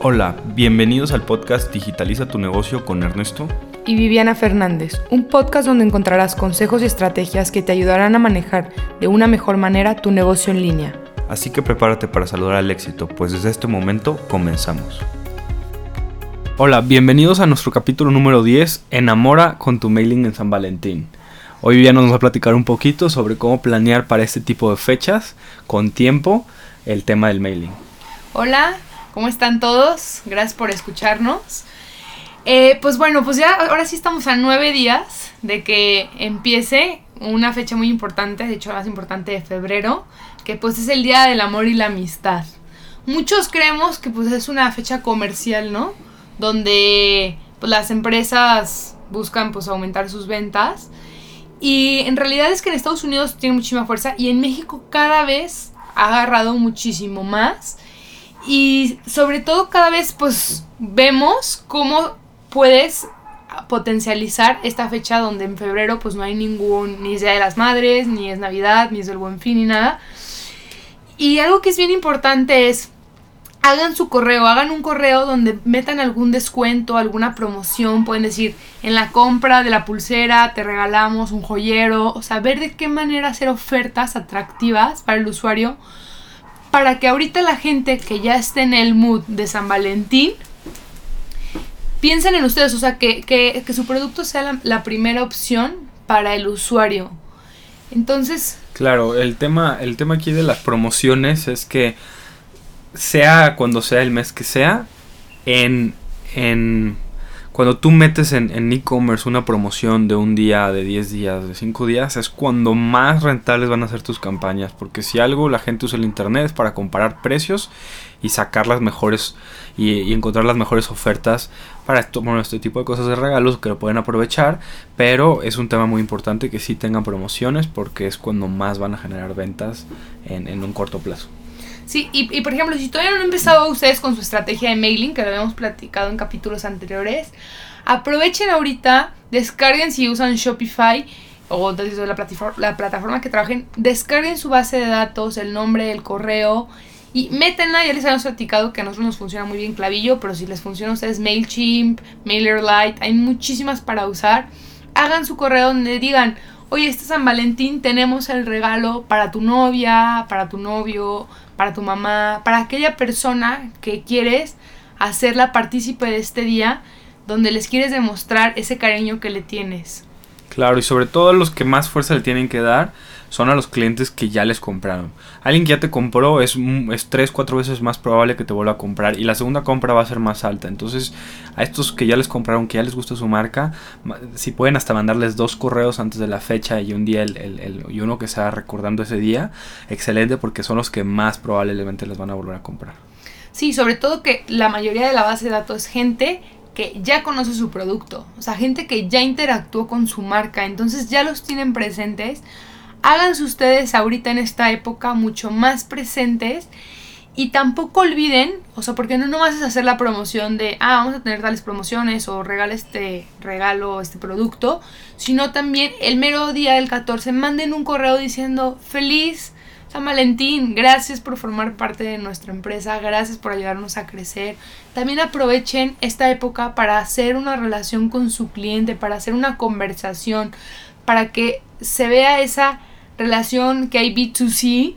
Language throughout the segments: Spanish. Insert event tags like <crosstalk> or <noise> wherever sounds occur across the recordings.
Hola, bienvenidos al podcast Digitaliza tu negocio con Ernesto y Viviana Fernández, un podcast donde encontrarás consejos y estrategias que te ayudarán a manejar de una mejor manera tu negocio en línea. Así que prepárate para saludar al éxito, pues desde este momento comenzamos. Hola, bienvenidos a nuestro capítulo número 10, Enamora con tu mailing en San Valentín. Hoy Viviana nos va a platicar un poquito sobre cómo planear para este tipo de fechas, con tiempo, el tema del mailing. Hola, ¿Cómo están todos? Gracias por escucharnos. Eh, pues bueno, pues ya ahora sí estamos a nueve días de que empiece una fecha muy importante, de hecho más importante de febrero, que pues es el Día del Amor y la Amistad. Muchos creemos que pues es una fecha comercial, ¿no? Donde pues, las empresas buscan pues aumentar sus ventas. Y en realidad es que en Estados Unidos tiene muchísima fuerza y en México cada vez ha agarrado muchísimo más. Y sobre todo cada vez pues vemos cómo puedes potencializar esta fecha donde en febrero pues no hay ningún ni Día de las Madres, ni es Navidad, ni es el Buen Fin, ni nada. Y algo que es bien importante es hagan su correo, hagan un correo donde metan algún descuento, alguna promoción, pueden decir, en la compra de la pulsera te regalamos un joyero, o sea, ver de qué manera hacer ofertas atractivas para el usuario para que ahorita la gente que ya esté en el mood de San Valentín piensen en ustedes, o sea, que, su producto sea la, primera opción para el usuario. Entonces... Claro, el tema, el tema aquí de las promociones es que sea cuando sea el mes que sea, en, en cuando tú metes en e-commerce una promoción de un día, de 10 días, de 5 días, es cuando más rentables van a ser tus campañas. Porque si algo la gente usa el internet es para comparar precios y sacar las mejores y, encontrar las mejores ofertas para este tipo de cosas de regalos que lo pueden aprovechar. Pero es un tema muy importante que sí tengan promociones porque es cuando más van a generar ventas en, en un corto plazo. Sí, y, y, por ejemplo, si todavía no han empezado ustedes con su estrategia de mailing, que lo habíamos platicado en capítulos anteriores, aprovechen ahorita, descarguen si usan Shopify o desde la plataforma, la plataforma que trabajen, descarguen su base de datos, el nombre, el correo y métenla. Ya les habíamos platicado que a nosotros nos funciona muy bien Clavillo, pero si les funciona a ustedes MailChimp, MailerLite, hay muchísimas para usar. Hagan su correo donde digan, oye, este San Valentín tenemos el regalo para tu novia, para tu novio, para tu mamá, para aquella persona que quieres hacerla partícipe de este día, donde les quieres demostrar ese cariño que le tienes. Claro, y sobre todo los que más fuerza le tienen que dar son a los clientes que ya les compraron. Alguien que ya te compró es, es 3, 4 veces más probable que te vuelva a comprar y la segunda compra va a ser más alta. Entonces, a estos que ya les compraron, que ya les gusta su marca, si pueden hasta mandarles dos correos antes de la fecha y un día el, el, y uno que sea recordando ese día, excelente porque son los que más probablemente les van a volver a comprar. Sí, sobre todo que la mayoría de la base de datos es gente que ya conoce su producto, o sea, gente que ya interactuó con su marca, entonces ya los tienen presentes háganse ustedes ahorita en esta época mucho más presentes y tampoco olviden, o sea, porque no nomás es hacer la promoción de, ah, vamos a tener tales promociones o regala este regalo, este producto, sino también el mero día del 14 manden un correo diciendo feliz San Valentín, gracias por formar parte de nuestra empresa, gracias por ayudarnos a crecer. También aprovechen esta época para hacer una relación con su cliente, para hacer una conversación, para que se vea esa relación que hay B2C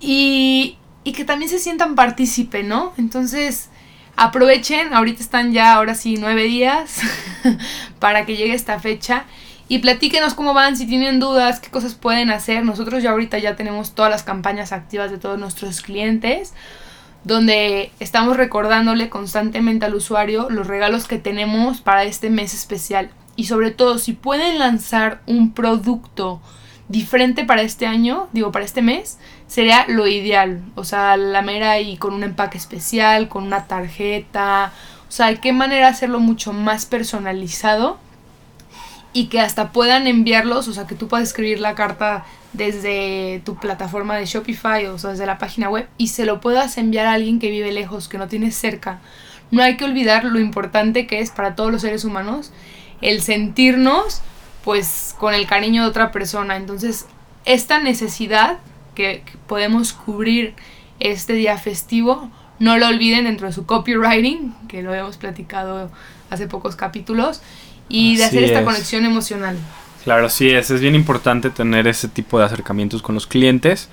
y, y que también se sientan partícipe, ¿no? Entonces, aprovechen, ahorita están ya, ahora sí, nueve días <laughs> para que llegue esta fecha y platíquenos cómo van, si tienen dudas, qué cosas pueden hacer. Nosotros ya ahorita ya tenemos todas las campañas activas de todos nuestros clientes, donde estamos recordándole constantemente al usuario los regalos que tenemos para este mes especial. Y sobre todo, si pueden lanzar un producto diferente para este año, digo, para este mes, sería lo ideal. O sea, la mera y con un empaque especial, con una tarjeta. O sea, qué manera hacerlo mucho más personalizado y que hasta puedan enviarlos, o sea, que tú puedas escribir la carta desde tu plataforma de Shopify o desde la página web y se lo puedas enviar a alguien que vive lejos, que no tienes cerca. No hay que olvidar lo importante que es para todos los seres humanos el sentirnos pues con el cariño de otra persona. Entonces, esta necesidad que, podemos cubrir este día festivo, no lo olviden dentro de su copywriting, que lo hemos platicado hace pocos capítulos, y de Así hacer esta es. conexión emocional. Claro, sí, es, es bien importante tener ese tipo de acercamientos con los clientes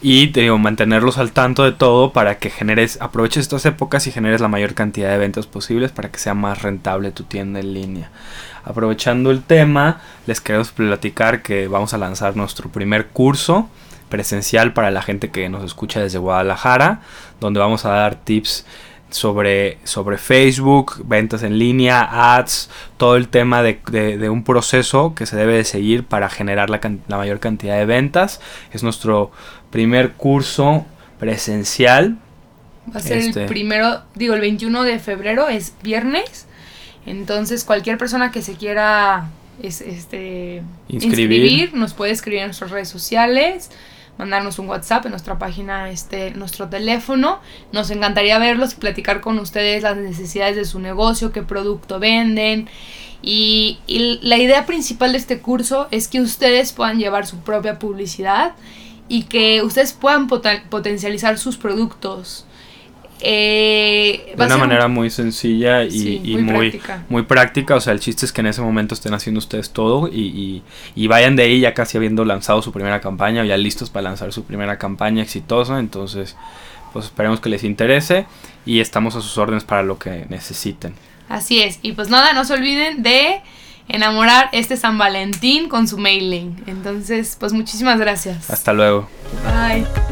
y te digo, mantenerlos al tanto de todo para que generes, aproveches estas épocas y generes la mayor cantidad de ventas posibles para que sea más rentable tu tienda en línea. Aprovechando el tema, les queremos platicar que vamos a lanzar nuestro primer curso presencial para la gente que nos escucha desde Guadalajara, donde vamos a dar tips sobre, sobre Facebook, ventas en línea, ads, todo el tema de, de- de un proceso que se debe de seguir para generar la, la mayor cantidad de ventas. Es nuestro primer curso presencial. Va a ser Este. el primero, digo, el 21 de febrero, es viernes. Entonces, cualquier persona que se quiera es- este, Inscribir. nos puede escribir en nuestras redes sociales, mandarnos un WhatsApp en nuestra página, este, nuestro teléfono. Nos encantaría verlos y platicar con ustedes las necesidades de su negocio, qué producto venden. Y, la idea principal de este curso es que ustedes puedan llevar su propia publicidad y que ustedes puedan poten- potencializar sus productos. Eh, De una un- manera muy sencilla y, Sí, y muy muy, práctica. muy práctica. O sea, el chiste es que en ese momento estén haciendo ustedes todo y, y- y vayan de ahí ya casi habiendo lanzado su primera campaña o ya listos para lanzar su primera campaña exitosa. Entonces, pues esperemos que les interese y estamos a sus órdenes para lo que necesiten. Así es. Y pues nada, no se olviden de enamorar este San Valentín con su mailing. Entonces, pues muchísimas gracias. Hasta luego. Bye.